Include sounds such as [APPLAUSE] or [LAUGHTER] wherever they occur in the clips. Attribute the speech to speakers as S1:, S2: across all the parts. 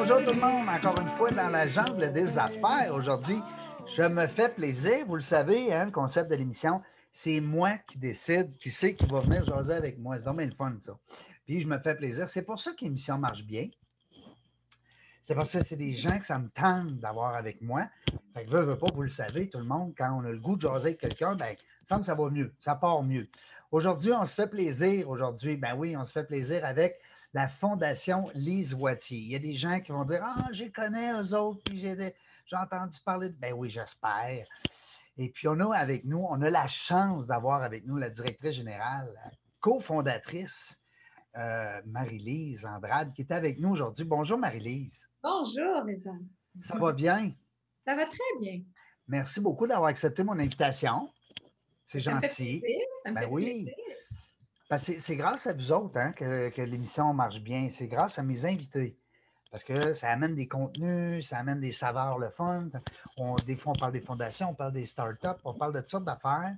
S1: Bonjour tout le monde, encore une fois dans la jungle des affaires. Aujourd'hui, je me fais plaisir. Vous le savez, hein, le concept de l'émission, c'est moi qui décide qui sait qui va venir jaser avec moi. C'est vraiment le fun, ça. Puis je me fais plaisir. C'est pour ça que l'émission marche bien. C'est parce que c'est des gens que ça me tente d'avoir avec moi. Fait que veux, veux pas, vous le savez, tout le monde, quand on a le goût de jaser avec quelqu'un, ben, ça que ça va mieux, ça part mieux. Aujourd'hui, on se fait plaisir. Aujourd'hui, ben oui, on se fait plaisir avec la Fondation Lise Wattier. Il y a des gens qui vont dire Ah, je connais eux autres, puis j'ai, j'ai entendu parler de. Ben oui, j'espère. Et puis, on a avec nous, on a la chance d'avoir avec nous la directrice générale, la cofondatrice, euh, Marie-Lise Andrade, qui est avec nous aujourd'hui. Bonjour, Marie-Lise.
S2: Bonjour, Réjean.
S1: Ça va bien?
S2: Ça va très bien.
S1: Merci beaucoup d'avoir accepté mon invitation. C'est
S2: Ça me fait
S1: gentil.
S2: plaisir, ça me
S1: Ben
S2: fait
S1: oui.
S2: plaisir.
S1: Que c'est grâce à vous autres hein, que, l'émission marche bien. C'est grâce à mes invités. Parce que ça amène des contenus, ça amène des saveurs, le fun. Des fois, on parle des fondations, on parle des startups, on parle de toutes sortes d'affaires,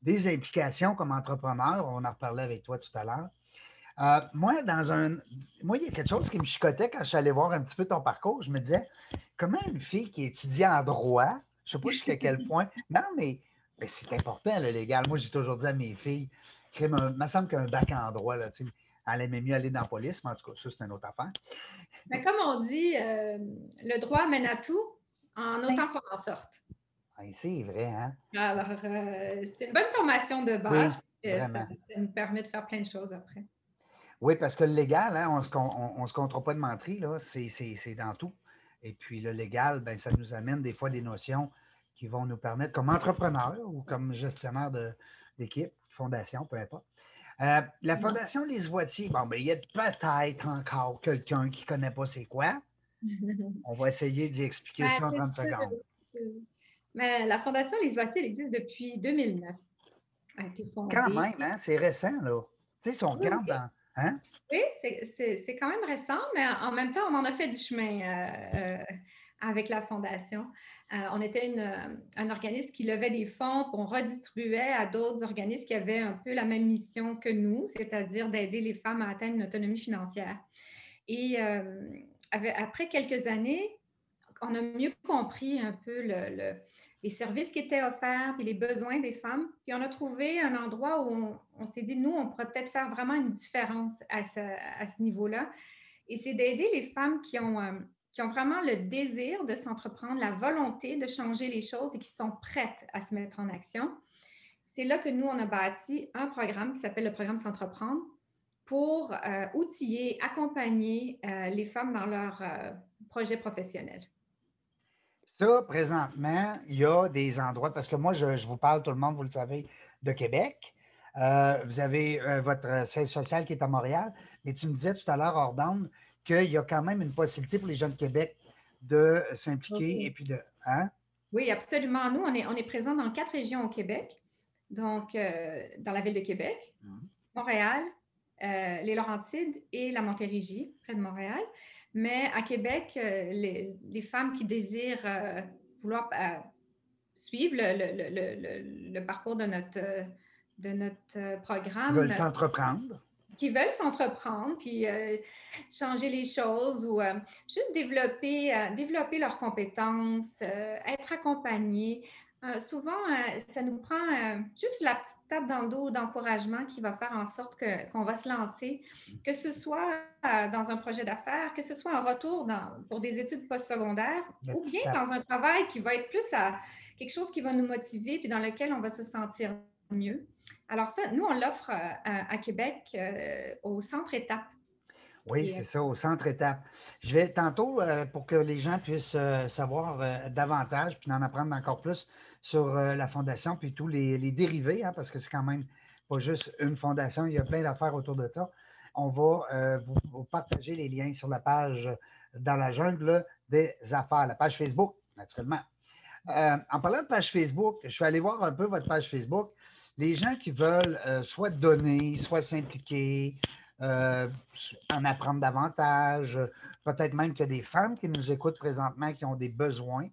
S1: des implications comme entrepreneur. On en reparlait avec toi tout à l'heure. Euh, moi, dans un. Moi, il y a quelque chose qui me chicotait quand je suis allé voir un petit peu ton parcours. Je me disais, comment une fille qui étudie en droit, je ne sais pas jusqu'à quel point. Non, mais, mais c'est important, le légal. Moi, j'ai toujours dit à mes filles, il me semble qu'un bac en droit, là, tu sais, elle aimait mieux aller dans la police, mais en tout cas, ça, c'est une autre affaire.
S2: Mais comme on dit, euh, le droit mène à tout, en autant qu'on en sorte.
S1: Ouais, c'est vrai, hein?
S2: Alors, euh, c'est une bonne formation de base. euh, ça, nous permet de faire plein de choses après.
S1: Oui, parce que le légal, hein, on ne se, on, on se comptera pas de mentir, là, c'est, c'est- c'est dans tout. Et puis le légal, ben, ça nous amène des fois des notions qui vont nous permettre, comme entrepreneur ou comme gestionnaire de- d'équipe, fondation, peu importe. Euh, la Fondation Les Voitiers, bon, ben, il y a peut-être encore quelqu'un qui ne connaît pas c'est quoi. [LAUGHS] On va essayer d'y expliquer
S2: Ben,
S1: ça en
S2: c'est
S1: 30
S2: sûr.
S1: secondes.
S2: Mais la Fondation Les Oitiers, elle existe depuis 2009. Elle a été fondée.
S1: Quand même, hein, c'est récent, là. Tu sais, si on
S2: Oui,
S1: regarde dans. Hein?
S2: Oui, c'est quand même récent, mais en même temps, on en a fait du chemin euh, euh, avec la Fondation. Euh, on était euh, un organisme qui levait des fonds, puis on redistribuait à d'autres organismes qui avaient un peu la même mission que nous, c'est-à-dire d'aider les femmes à atteindre une autonomie financière. Et euh, après quelques années, on a mieux compris un peu le- le- les services qui étaient offerts, puis les besoins des femmes. Puis on a trouvé un endroit où on, s'est dit, nous, on pourrait peut-être faire vraiment une différence à ce, niveau-là. Et c'est d'aider les femmes qui ont, qui ont vraiment le désir de s'entreprendre, la volonté de changer les choses et qui sont prêtes à se mettre en action. C'est là que nous, on a bâti un programme qui s'appelle le programme S'entreprendre pour euh, outiller, accompagner euh, les femmes dans leur euh, projet professionnel.
S1: Ça, présentement, il y a des endroits, parce que moi, je, vous parle, tout le monde, vous le savez, de Québec. Euh, vous avez votre siège social qui est à Montréal, mais tu me disais tout à l'heure, hors d'onde, qu'il y a quand même une possibilité pour les gens de Québec de s'impliquer et puis de. Hein?
S2: Oui, absolument. Nous, on est, on est présent dans quatre régions au Québec. Donc, euh, dans la ville de Québec,
S1: Mhm.
S2: Montréal, euh, les Laurentides et la Montérégie, près de Montréal. Mais à Québec, euh, les, les femmes qui désirent euh, vouloir suivre le, le- le- le- parcours de notre, de notre
S1: Ils
S2: programme,
S1: veulent s'entreprendre.
S2: Qui veulent s'entreprendre, puis euh, changer les choses ou euh, juste développer, euh, développer leurs compétences, être accompagnés. Souvent, ça nous prend juste la petite tape dans le dos d'encouragement qui va faire en sorte que- qu'on va se lancer, que ce soit dans un projet d'affaires, que ce soit un retour dans- pour des études postsecondaires ou bien dans un travail qui va être plus à quelque chose qui va nous motiver puis dans lequel on va se sentir mieux. Alors ça, nous, on l'offre euh, à, à Québec euh, au centre étape.
S1: Oui, c'est
S2: euh,
S1: ça, au centre étape. Je vais tantôt, euh, pour que les gens puissent euh, savoir davantage, puis en apprendre encore plus sur la fondation, puis tous les, les dérivés, hein, parce que c'est quand même pas juste une fondation, il y a plein d'affaires autour de ça. On va vous, vous partager les liens sur la page dans la jungle des affaires, la page Facebook, naturellement. En parlant de page Facebook, je suis allé voir un peu votre page Facebook. Les gens qui veulent euh, soit donner, soit s'impliquer, euh, en apprendre davantage, peut-être même a des femmes qui nous écoutent présentement qui ont des besoins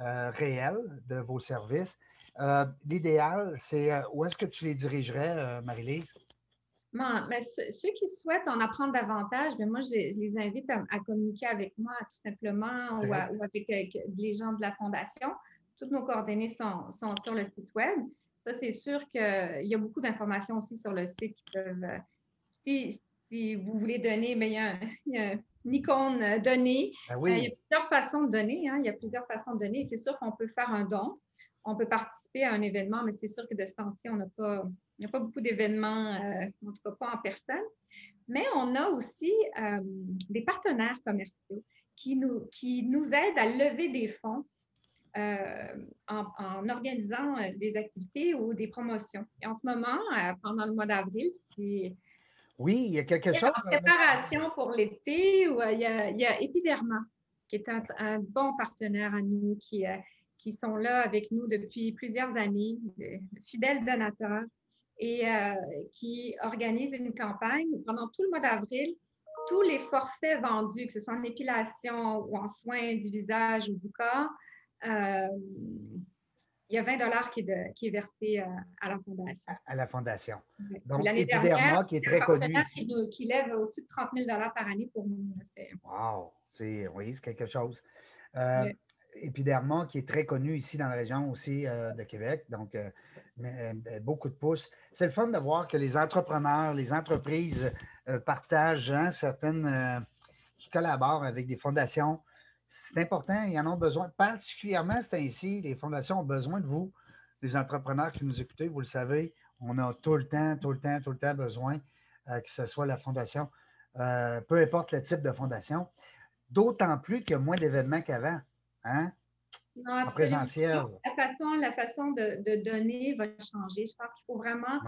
S1: euh, réels de vos services. L'idéal, c'est où est-ce que tu les dirigerais, Marie-Lise?
S2: mais ceux qui souhaitent en apprendre davantage, mais moi, je les, invite à, communiquer avec moi tout simplement ou, avec, les gens de la Fondation. Toutes nos coordonnées sont, sur le site Web. Ça, c'est sûr qu'il y a beaucoup d'informations aussi sur le site qui peuvent. Euh, si, si vous voulez donner, mais il y a, une [LAUGHS] icône euh, donnée.
S1: Ben oui.
S2: il y a plusieurs façons de donner. Hein. il y a plusieurs façons de donner. C'est sûr qu'on peut faire un don. On peut participer à un événement, mais c'est sûr que de ce temps-ci, on n'a pas il n'y a pas beaucoup d'événements, euh, en tout cas pas en personne. Mais on a aussi euh, des partenaires commerciaux qui nous, qui nous aident à lever des fonds euh, en, organisant des activités ou des promotions. Et en ce moment, pendant le mois d'avril, c'est.
S1: Oui, il y a quelque chose.
S2: En préparation pour l'été, où il y, a, il y a Epiderma, qui est un, un, bon partenaire à nous, qui, qui sont là avec nous depuis plusieurs années, fidèles donateurs et euh, qui organise une campagne pendant tout le mois d'avril. Tous les forfaits vendus, que ce soit en épilation ou en soins du visage ou du corps, euh, il y a 20 dollars qui, qui, est versé euh, à la Fondation.
S1: À, la Fondation. Donc, l'année dernière, qui est très connu.
S2: Qui, qui, lève au-dessus de 30 000 dollars par année pour nous.
S1: Wow! Oui, c'est quelque chose. Épiderma, qui est très connu ici dans la région aussi de Québec. Donc, mais, euh, beaucoup de pouces. C'est le fun de voir que les entrepreneurs, les entreprises euh, partagent, hein, certaines euh, qui collaborent avec des fondations. C'est important, ils en ont besoin. Particulièrement, c'est ainsi, les fondations ont besoin de vous, les entrepreneurs qui nous écoutez, vous le savez, on a tout le temps, tout le temps, tout le temps besoin que ce soit la fondation, peu importe le type de fondation. D'autant plus qu'il y a moins d'événements qu'avant. Hein?
S2: Non, présentiel. La façon, la façon de, donner va changer. Je pense qu'il faut vraiment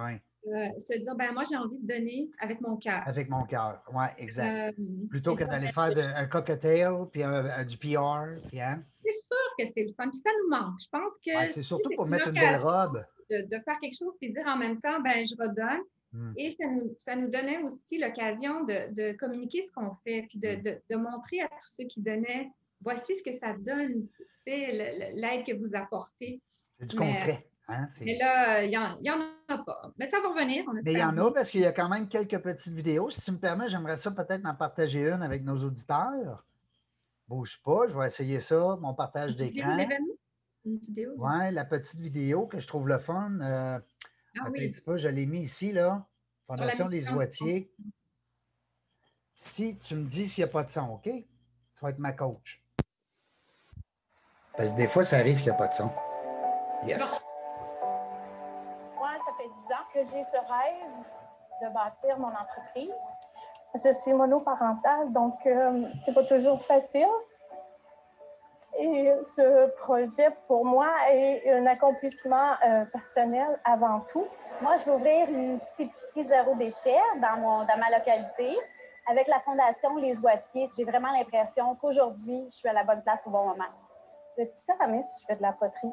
S2: euh, se dire, ben moi, j'ai envie de donner avec mon cœur.
S1: Avec mon cœur, oui, exact. Euh, Plutôt que d'aller faire un cocktail, puis du PR. Puis, hein?
S2: C'est sûr que c'est le fun. Puis ça nous manque. Je pense que.
S1: c'est surtout pour mettre une belle robe.
S2: De, faire quelque chose, puis dire en même temps, ben je redonne. Hmm. Et ça nous, ça nous, donnait aussi l'occasion de, communiquer ce qu'on fait, puis de, hmm. de, montrer à tous ceux qui donnaient voici ce que ça donne, l'aide que vous apportez.
S1: C'est du concret. Hein,
S2: mais là, il n'y en, a pas. Mais ça va revenir.
S1: mais il y en a parce qu'il y a quand même quelques petites vidéos. Si tu me permets, j'aimerais ça peut-être en partager une avec nos auditeurs. Bouge pas, je vais essayer ça, mon partage d'écran. Une vidéo? Oui, la petite vidéo que je trouve le fun. Euh, ah, oui. un petit peu, je l'ai mis ici, là. Fondation des Oitiers. Si tu me dis s'il n'y a pas de son, OK? Tu vas être ma coach. Parce que des fois, ça arrive qu'il n'y a pas de son. Yes.
S3: 10 ans que j'ai ce rêve de bâtir mon entreprise. Je suis monoparentale, donc euh, c'est pas toujours facile. Et ce projet, pour moi, est un accomplissement euh, personnel avant tout. Moi, je vais ouvrir une petite épicerie zéro déchet dans, mon, dans ma localité avec la Fondation Les Oitiers. J'ai vraiment l'impression qu'aujourd'hui, je suis à la bonne place au bon moment. Je suis céramiste, je fais de la poterie.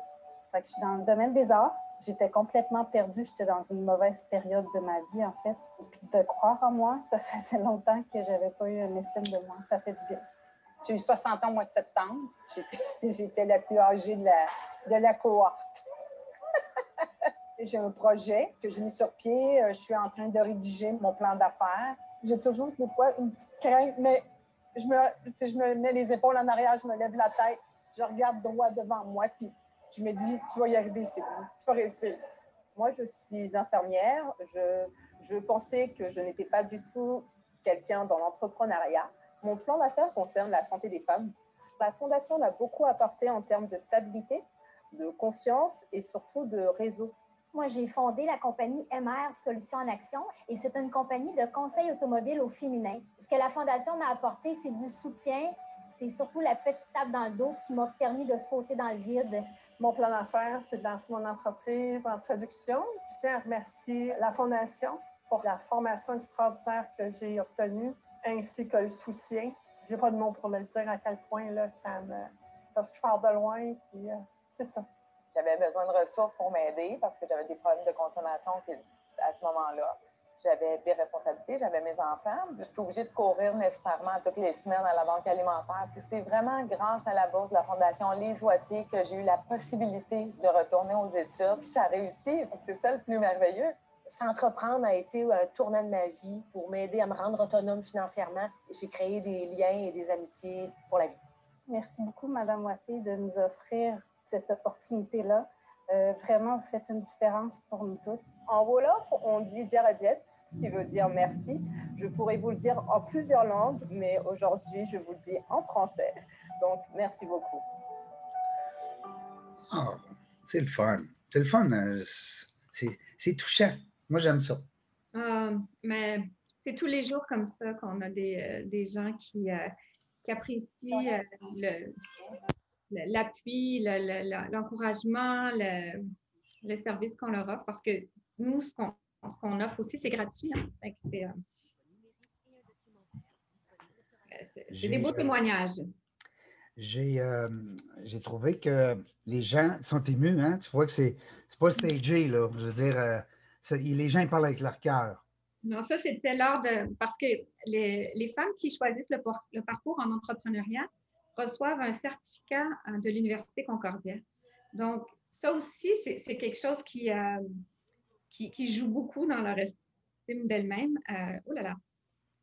S3: Fait je suis dans le domaine des arts. J'étais complètement perdue. J'étais dans une mauvaise période de ma vie, en fait. Puis de croire en moi, ça faisait longtemps que je n'avais pas eu une estime de moi. Ça fait du bien.
S4: J'ai eu 60 ans au mois de septembre. J'étais [LAUGHS] la plus âgée de la, cohorte. [LAUGHS] J'ai un projet que j'ai mis sur pied. Euh, je suis en train de rédiger mon plan d'affaires. J'ai toujours des fois une petite crainte, mais je me, je me mets les épaules en arrière, je me lève la tête je regarde droit devant moi, je me dis, tu vas y arriver, tu vas réussir. Moi, je suis infirmière. Je, je pensais que je n'étais pas du tout quelqu'un dans l'entrepreneuriat. Mon plan d'affaires concerne la santé des femmes. La Fondation m'a beaucoup apporté en termes de stabilité, de confiance et surtout de réseau.
S5: Moi, j'ai fondé la compagnie MR Solutions en Action et c'est une compagnie de conseil automobile au féminin. Ce que la Fondation m'a apporté, c'est du soutien, c'est surtout la petite tape dans le dos qui m'a permis de sauter dans le vide.
S4: Mon plan d'affaires, c'est de lancer mon entreprise en traduction. Je tiens à remercier la Fondation pour la formation extraordinaire que j'ai obtenue, ainsi que le soutien. Je n'ai pas de mots pour le dire à quel point là, ça me. Parce que je pars de loin, puis euh, c'est ça.
S6: J'avais besoin de ressources pour m'aider parce que j'avais des problèmes de consommation à ce moment-là j'avais des responsabilités, j'avais mes enfants. Je suis obligée de courir nécessairement toutes les semaines à la banque alimentaire. C'est vraiment grâce à la bourse de la Fondation Les Oitiers que j'ai eu la possibilité de retourner aux études. Ça a réussi. C'est ça le plus merveilleux.
S7: S'entreprendre a été un tournant de ma vie pour m'aider à me rendre autonome financièrement. J'ai créé des liens et des amitiés pour la vie.
S3: Merci beaucoup, Madame Moitié, de nous offrir cette opportunité-là. Euh, vraiment, vous faites une différence pour nous toutes.
S6: En Wolof, on dit Jarajet, ce qui veut dire merci. Je pourrais vous le dire en plusieurs langues, mais aujourd'hui, je vous le dis en français. Donc, merci beaucoup.
S1: Oh, c'est le fun. C'est le fun. euh, C'est touchant. Moi, j'aime ça.
S2: Euh, mais c'est tous les jours comme ça qu'on a des, euh, des gens qui, euh, qui apprécient euh, le- le- l'appui, le- le- le- l'encouragement, le, le service qu'on leur offre. Parce que nous, ce qu'on ce qu'on offre aussi, c'est gratuit. hein. C'est euh, c'est- des beaux
S1: euh,
S2: témoignages.
S1: J'ai euh, j'ai trouvé que les gens sont émus. Hein? Tu vois que c'est pas stagé. Là. Je veux dire, les gens parlent avec leur cœur.
S2: Non, ça, c'était lors de. Parce que les, les femmes qui choisissent le, par- le parcours en entrepreneuriat reçoivent un certificat de l'Université Concordia. Donc, ça aussi, c'est c'est quelque chose qui, euh, qui, qui joue beaucoup dans leur estime d'elles-mêmes. Euh, oh là là.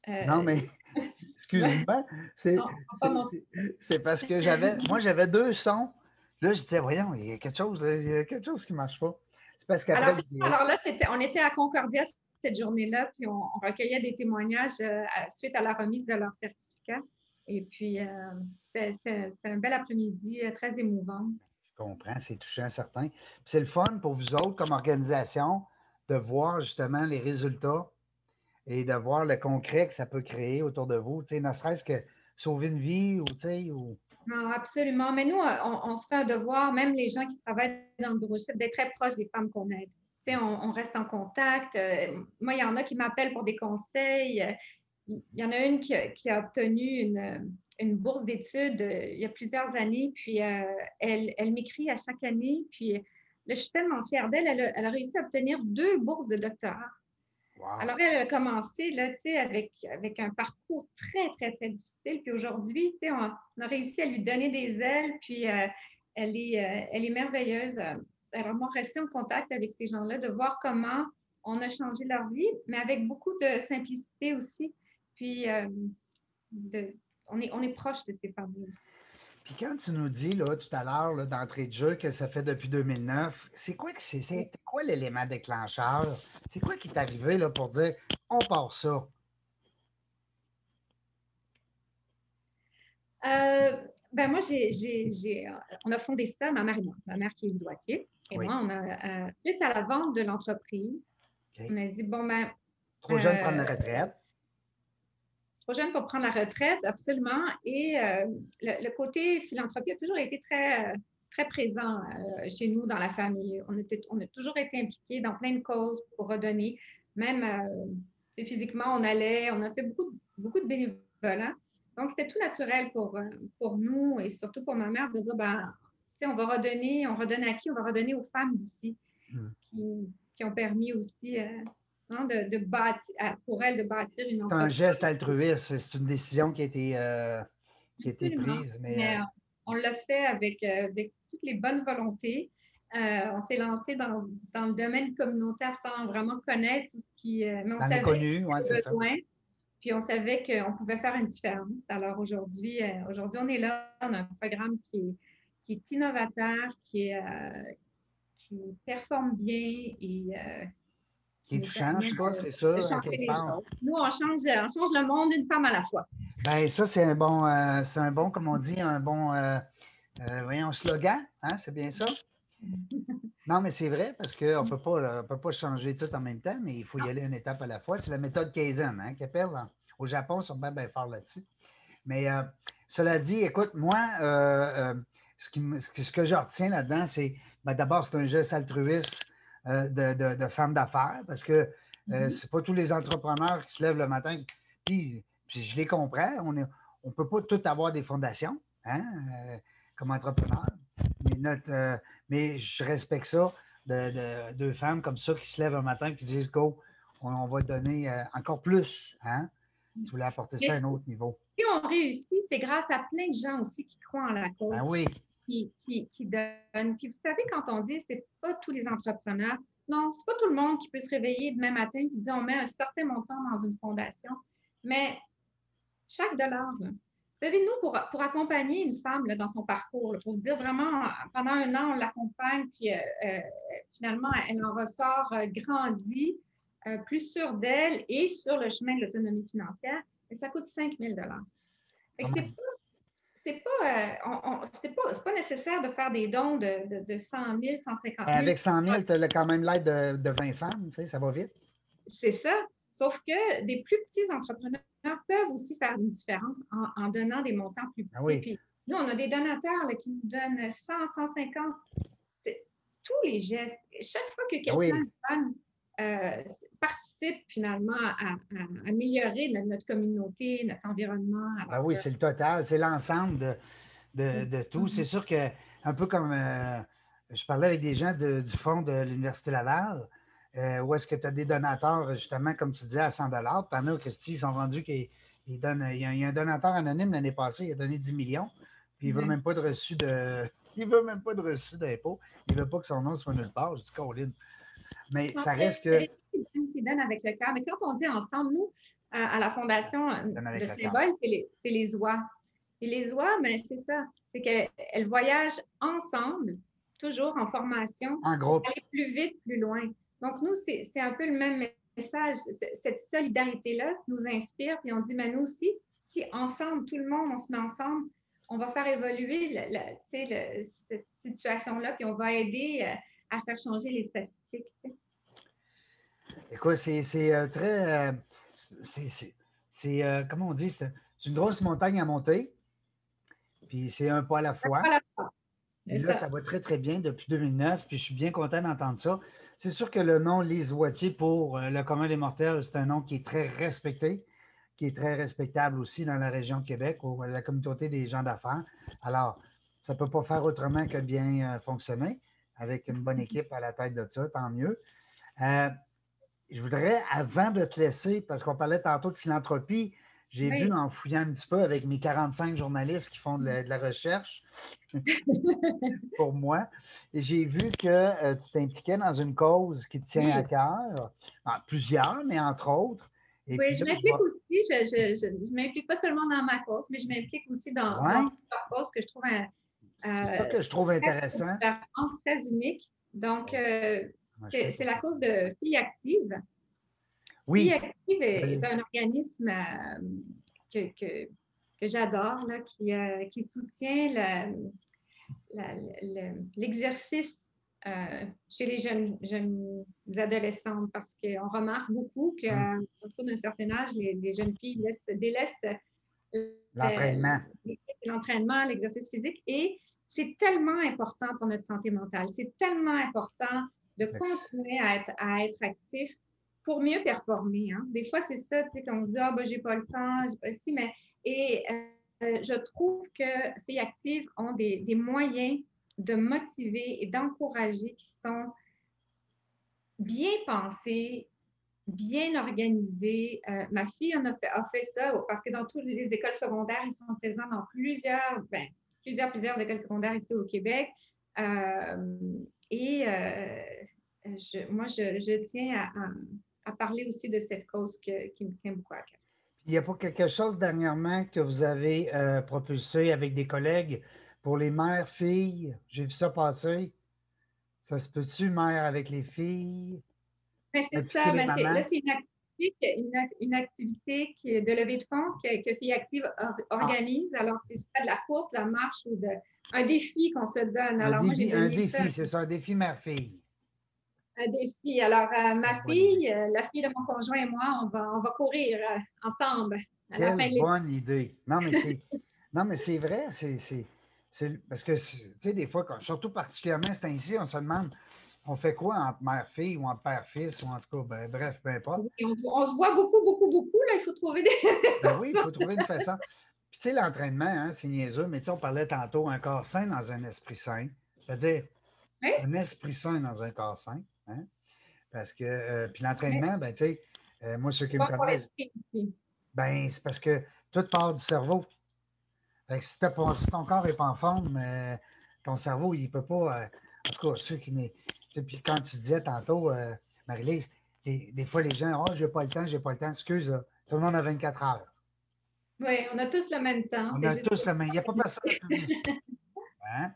S2: Euh,
S1: Non, mais [LAUGHS] excuse-moi. C'est parce que j'avais. Moi, j'avais deux sons. Là, je disais, voyons, il y a quelque chose, il y a quelque chose qui ne marche pas. C'est parce qu'après.
S2: Alors, là, on était à Concordia cette journée-là, puis on, on recueillait des témoignages euh, suite à la remise de leur certificat. Et puis, euh, c'était un bel après-midi très émouvant.
S1: Je comprends, c'est touchant, certain. C'est le fun pour vous autres comme organisation de voir justement les résultats et de voir le concret que ça peut créer autour de vous. Ne serait-ce que sauver une vie ou, ou...
S2: Non, absolument. Mais nous, on, se fait un devoir, même les gens qui travaillent dans le bureau chef, d'être très proches des femmes qu'on aide. On, on reste en contact. Euh, moi, il y en a qui m'appellent pour des conseils. Il y en a une qui a, qui a obtenu une, une bourse d'études euh, il y a plusieurs années, puis euh, elle, elle m'écrit à chaque année. Puis là, je suis tellement fière d'elle. Elle, a- elle a réussi à obtenir deux bourses de doctorat.
S1: Wow.
S2: Alors, elle a commencé là, avec, avec un parcours très, très, très difficile. Puis aujourd'hui, on, on a réussi à lui donner des ailes, puis euh, elle, est, euh, elle est merveilleuse. Alors, moi, rester en contact avec ces gens-là, de voir comment on a changé leur vie, mais avec beaucoup de simplicité aussi. Puis, euh, de- on, est, on est proche de ces femmes aussi.
S1: Puis quand tu nous dis là, tout à l'heure d'entrée de jeu que ça fait depuis 2009, c'est quoi que c'est, quoi l'élément déclencheur? C'est quoi qui est arrivé là, pour dire on part ça?
S2: Euh, ben moi, euh, on a fondé ça, ma mère et moi, ma mère qui est droitier. Et
S1: Oui.
S2: moi, on a, euh, suite à la vente de l'entreprise, on a dit, bon, ben,
S1: Trop jeune pour
S2: Euh,
S1: prendre la retraite.
S2: Trop jeune pour prendre la retraite, absolument. Et euh, le, le côté philanthropie a toujours été très, très présent euh, chez nous dans la famille. On, était, on a toujours été impliqués dans plein de causes pour redonner. Même euh, physiquement, on allait, on a fait beaucoup, de- beaucoup de bénévolat. Donc, c'était tout naturel pour, pour nous et surtout pour ma mère de dire, ben, on va redonner, on redonne à qui? On va redonner aux femmes d'ici
S1: Hmm.
S2: qui, qui ont permis aussi hein, de, de bâtir, à- pour elles de bâtir une
S1: C'est un
S2: entreprise.
S1: geste altruiste, c'est une décision qui a été, euh, qui a été prise. Mais,
S2: Mais
S1: euh,
S2: euh, on l'a fait avec, avec toutes les bonnes volontés. Euh, on s'est lancé dans, dans le domaine communautaire sans vraiment connaître tout ce qui. euh, mais on
S1: dans
S2: savait
S1: l'inconnu, ouais,
S2: le
S1: c'est ça.
S2: besoin, puis on savait qu'on pouvait faire une différence. Alors aujourd'hui, euh, aujourd'hui, on est là, on a un programme qui est, qui est innovateur, qui, est, qui performe bien et
S1: Qui est touchant, en tout cas, c'est
S2: les
S1: part.
S2: choses. Nous, on change, on change le monde une femme à la fois.
S1: Ben, ça, c'est un bon, euh, c'est un bon, comme on dit, un bon, euh, euh, voyons, slogan, hein, c'est bien ça? [LAUGHS] Non, mais c'est vrai parce qu'on ne peut pas, changer tout en même temps, mais il faut y aller une étape à la fois. C'est la méthode Kaizen, hein, qui appelle. hein. Au Japon, ils sont bien, bien forts là-dessus. Mais euh, cela dit, écoute, moi, euh, euh, ce, qui me- ce que, je retiens là-dedans, c'est ben, d'abord, c'est un geste altruiste euh, de, de, de femme d'affaires parce que euh,
S2: Mhm.
S1: c'est pas tous les entrepreneurs qui se lèvent le matin. Puis, puis je les comprends. On ne on peut pas tout avoir des fondations hein, euh, comme entrepreneur. Mais, notre, euh, mais je respecte ça de, de- deux femmes comme ça qui se lèvent un matin et qui disent Go, on, on va donner euh, encore plus. Hein? Tu voulais apporter ça à un autre niveau.
S2: Si on réussit, c'est grâce à plein de gens aussi qui croient en la cause,
S1: Ben oui,
S2: qui, qui, qui donnent. Puis vous savez, quand on dit c'est pas tous les entrepreneurs, non, c'est pas tout le monde qui peut se réveiller demain matin et dire on met un certain montant dans une fondation. Mais chaque dollar, vous savez, nous, pour, pour accompagner une femme dans son parcours, pour dire vraiment, pendant un an, on l'accompagne, puis euh, euh, finalement, elle en ressort euh, grandie, plus sûre d'elle et sur le chemin de l'autonomie financière, et ça coûte 5 000 C'est pas c'est pas, c'est pas, pas, nécessaire de faire des dons de, de, 100 000, 150 000.
S1: Avec 100 000, tu as quand même l'aide de, de, 20 femmes, tu sais, ça va vite.
S2: C'est ça. Sauf que des plus petits entrepreneurs peuvent aussi faire une différence en, donnant des montants plus
S1: ah petits.
S2: Puis, nous, on a des donateurs qui nous donnent 100, 150. Tous les gestes. Chaque fois que ah quelqu'un donne, euh, participe finalement à, améliorer notre, communauté, notre environnement.
S1: ah oui, c'est le total, c'est l'ensemble de, de, tout. C'est sûr que, un peu comme euh, je parlais avec des gens du fond de l'Université Laval, euh, où est-ce que tu as des donateurs, justement, comme tu disais, à 100 Tu en as, Christy, ils sont rendus qu'il il y, a, un donateur anonyme l'année passée, il a donné 10 millions, puis il ne veut même pas de reçu de. [LAUGHS] Il veut même pas de reçu d'impôt. Il ne veut pas que son nom soit nulle part. Je dis Caroline. Mais ça reste que.
S2: Qui donne avec le cœur. Mais quand on dit ensemble, nous, à la Fondation, le symbole, c'est les, les, oies. Et les oies, mais ben, c'est ça. C'est qu'elles voyagent ensemble, toujours en formation.
S1: En groupe.
S2: Aller plus vite, plus loin. Donc, nous, c'est un peu le même message. Cette solidarité-là nous inspire, puis on dit, mais nous aussi, si ensemble, tout le monde, on se met ensemble, on va faire évoluer cette situation-là, puis on va aider euh, à faire changer les statistiques.
S1: Écoute, c'est euh, très. Euh, c'est, comment on dit, c'est une grosse montagne à monter, puis c'est un pas à la fois. Et là, ça va très, très bien depuis 2009, puis je suis bien content d'entendre ça. C'est sûr que le nom Lise Wattier pour euh, le commun des mortels, c'est un nom qui est très respecté, qui est très respectable aussi dans la région de Québec, ou la communauté des gens d'affaires. Alors, ça ne peut pas faire autrement que bien euh, fonctionner avec une bonne équipe à la tête de ça, tant mieux. Euh, je voudrais, avant de te laisser, parce qu'on parlait tantôt de philanthropie, j'ai vu en fouillant un petit peu avec mes 45 journalistes qui font de la, recherche [LAUGHS] pour moi, et j'ai vu que euh, tu t'impliquais dans une cause qui te tient à cœur, plusieurs, mais entre autres.
S2: oui, je m'implique aussi. Je ne m'implique pas seulement dans ma cause, mais je m'implique aussi dans, ouais. cause que je trouve.
S1: C'est ça que je trouve intéressant.
S2: Très, unique. Donc, euh, c'est la cause de filles actives.
S1: Oui.
S2: Active est, un organisme euh, que, que, que j'adore, qui, euh, qui soutient l'exercice euh, chez les jeunes, jeunes adolescentes parce qu'on remarque beaucoup qu'à hum. partir d'un certain âge, les, jeunes filles laissent, délaissent
S1: l'entraînement,
S2: l'entraînement, l'exercice physique et c'est tellement important pour notre santé mentale. C'est tellement important de continuer à être, à être actif pour mieux performer. Hein. Des fois, c'est ça, tu sais, qu'on se dit, ah, ben, j'ai pas le temps, pas si, mais. Et euh, je trouve que Filles Actives ont des, moyens de motiver et d'encourager qui sont bien pensés, bien organisés. Euh, ma fille en a fait, a fait ça parce que dans toutes les écoles secondaires, ils sont présents dans plusieurs, ben, plusieurs, plusieurs écoles secondaires ici au Québec. Euh, et moi, je, tiens à, à parler aussi de cette cause qui me tient beaucoup à cœur.
S1: Il n'y a pas quelque chose dernièrement que vous avez euh, propulsé avec des collègues pour les mères filles? J'ai vu ça passer. Ça se peut-tu, mère avec les filles?
S2: Ben, c'est ça. Là, c'est une activité, qui, de levée de fonds que, que Filles ah. organise. Alors, c'est soit de la course, de la marche ou de, un défi qu'on se donne. Alors,
S1: un défi, un défi c'est ça, un défi mère-fille
S2: un défi. Alors, euh, ma fille, euh, la fille de mon conjoint et moi, on va, on va courir euh, ensemble
S1: à la fin de bonne idée. Non, mais c'est, [LAUGHS] non, mais c'est vrai. C'est, parce que, tu sais, des fois, surtout particulièrement c'est ainsi, on se demande, on fait quoi entre mère-fille ou entre père-fils ou en tout cas, ben, bref, peu importe.
S2: on, se voit beaucoup, beaucoup, beaucoup. Là, il faut trouver des.
S1: ben [LAUGHS] oui, il faut trouver une façon. Puis, tu sais, l'entraînement, hein, c'est niaiseux, mais tu sais, on parlait tantôt un corps sain dans un esprit sain. C'est-à-dire, un esprit sain dans un corps sain. Hein? Parce que, euh, puis l'entraînement, ben, tu sais, euh, moi, ceux qui me connaissent, ben, c'est parce que tout part du cerveau. si, ton corps n'est pas en forme, euh, ton cerveau, il ne peut pas, en tout cas, ceux qui, puis quand tu disais tantôt, euh, Marie-Lise, des, fois les gens, oh, j'ai pas le temps, j'ai pas le temps, excuse, tout le monde a 24 heures.
S2: Oui, on a tous le même temps.
S1: On a tous le même. Il n'y a pas personne [LAUGHS]
S2: hein?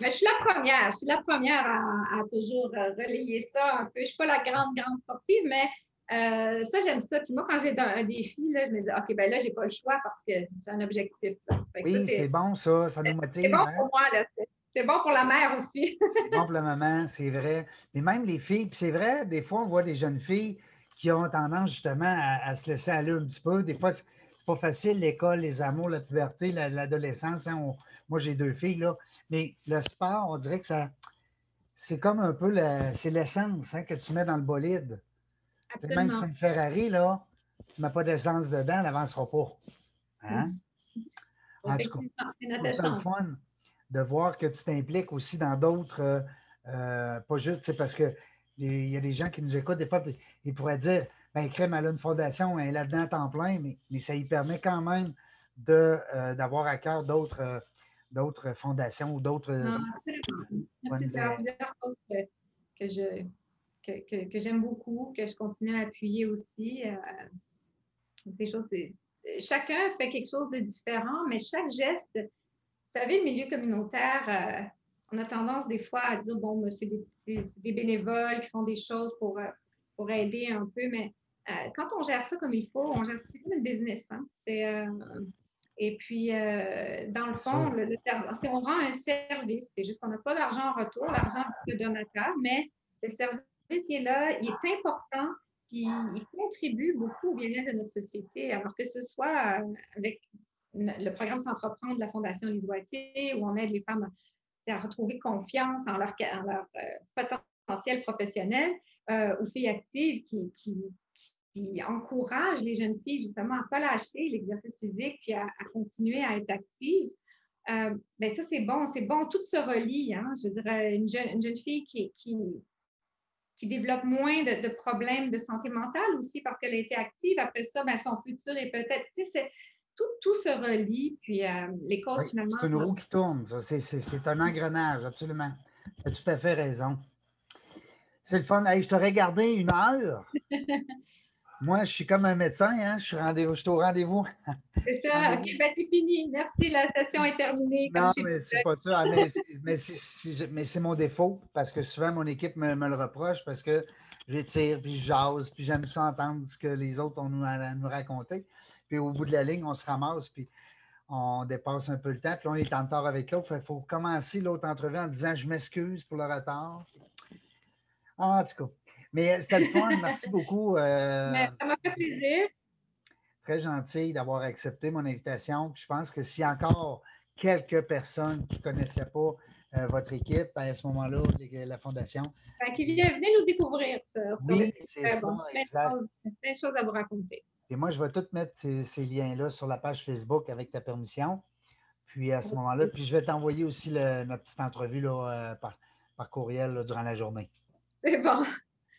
S2: Mais je suis la première, je suis la première à, toujours euh, relayer ça un peu. Je ne suis pas la grande, grande sportive, mais euh, ça, j'aime ça. Puis moi, quand j'ai un, défi, là, je me dis, OK, ben là, je n'ai pas le choix parce que j'ai un objectif.
S1: Oui, c'est bon, ça. Ça nous motive.
S2: C'est bon hein? pour moi, là. C'est bon pour la mère aussi. [LAUGHS]
S1: c'est bon pour la maman, c'est vrai. Mais même les filles, puis c'est vrai, des fois, on voit des jeunes filles qui ont tendance justement à, se laisser aller un petit peu. Des fois, c'est pas facile, l'école, les amours, la puberté, l'adolescence. Hein. moi, j'ai deux filles, là. Mais le sport, on dirait que ça. C'est comme un peu c'est l'essence hein, que tu mets dans le bolide. Même si c'est une Ferrari, là, tu ne mets pas d'essence dedans, elle n'avancera pas. Hein?
S2: Mm. En tout cas, c'est le
S1: fun de voir que tu t'impliques aussi dans d'autres, euh, euh, pas juste parce que il y a des gens qui nous écoutent, des fois, ils pourraient dire ben, Crème, elle a une fondation, elle est là-dedans à temps plein, mais, mais ça lui permet quand même euh, d'avoir à cœur d'autres d'autres fondations ou d'autres.
S2: absolument. Il y a plusieurs, choses que, je, que, que, j'aime beaucoup, que je continue à appuyer aussi. des choses, chacun fait quelque chose de différent, mais chaque geste vous savez, le milieu communautaire, euh, on a tendance des fois à dire, bon, c'est des, des, bénévoles qui font des choses pour, euh, pour aider un peu, mais euh, quand on gère ça comme il faut, on gère c'est comme une business. Hein? et puis, dans le fond, le, on rend un service. C'est juste qu'on n'a pas d'argent en retour, l'argent le donateur, mais le service, il est là, il est important, puis il contribue beaucoup au bien-être de notre société. Alors que ce soit avec le programme S'entreprendre de la Fondation Lise où on aide les femmes à, retrouver confiance en leur, euh, potentiel professionnel, euh, aux filles actives qui, qui, encouragent les jeunes filles justement à ne pas lâcher l'exercice physique puis à, continuer à être actives. Euh, ben ça, c'est bon, c'est bon, tout se relie. Hein? Je dire, une jeune, une jeune fille qui, qui, développe moins de, problèmes de santé mentale aussi parce qu'elle a été active. Après ça, ben, son futur est peut-être, sais, tout, se relie, puis euh, les causes finalement.
S1: C'est une roue qui tourne, c'est un engrenage, absolument. Tu as tout à fait raison. C'est le fun. je t'aurais gardé une heure. [LAUGHS] Moi, je suis comme un médecin, hein? je, suis rendez je suis au rendez-vous.
S2: C'est ça, [LAUGHS] OK, ben c'est fini. Merci, la session est terminée.
S1: non, mais c'est pas ça. Mais, c'est mon défaut parce que souvent, mon équipe me, le reproche parce que j'étire, puis je jase, puis j'aime ça entendre ce que les autres ont nous, à nous raconter. Puis au bout de la ligne, on se ramasse, puis on dépasse un peu le temps, puis on est en retard avec l'autre. Il faut commencer l'autre entrevue en disant Je m'excuse pour le retard. en tout cas. Mais c'était le fun. [LAUGHS] Merci beaucoup.
S2: Euh, ça m'a fait plaisir.
S1: Très gentil d'avoir accepté mon invitation. je pense que s'il y a encore quelques personnes qui ne connaissaient pas euh, votre équipe, ben, à ce moment-là, la Fondation.
S2: Qui viennent nous découvrir ça.
S1: Oui, c'est ça, bon.
S2: Plein de choses à vous raconter.
S1: Et moi, je vais tout mettre ces, liens-là sur la page Facebook avec ta permission. Puis à ce moment-là, puis je vais t'envoyer aussi notre petite entrevue là, euh, par, courriel durant la journée.
S2: C'est bon.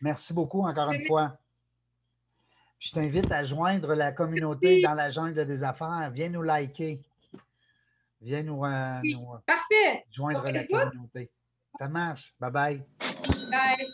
S1: Merci beaucoup encore une fois. Je t'invite à joindre la communauté dans la jungle des affaires. Viens nous liker. Viens nous, euh,
S2: euh,
S1: joindre la communauté. Ça marche. Bye bye.
S2: Bye.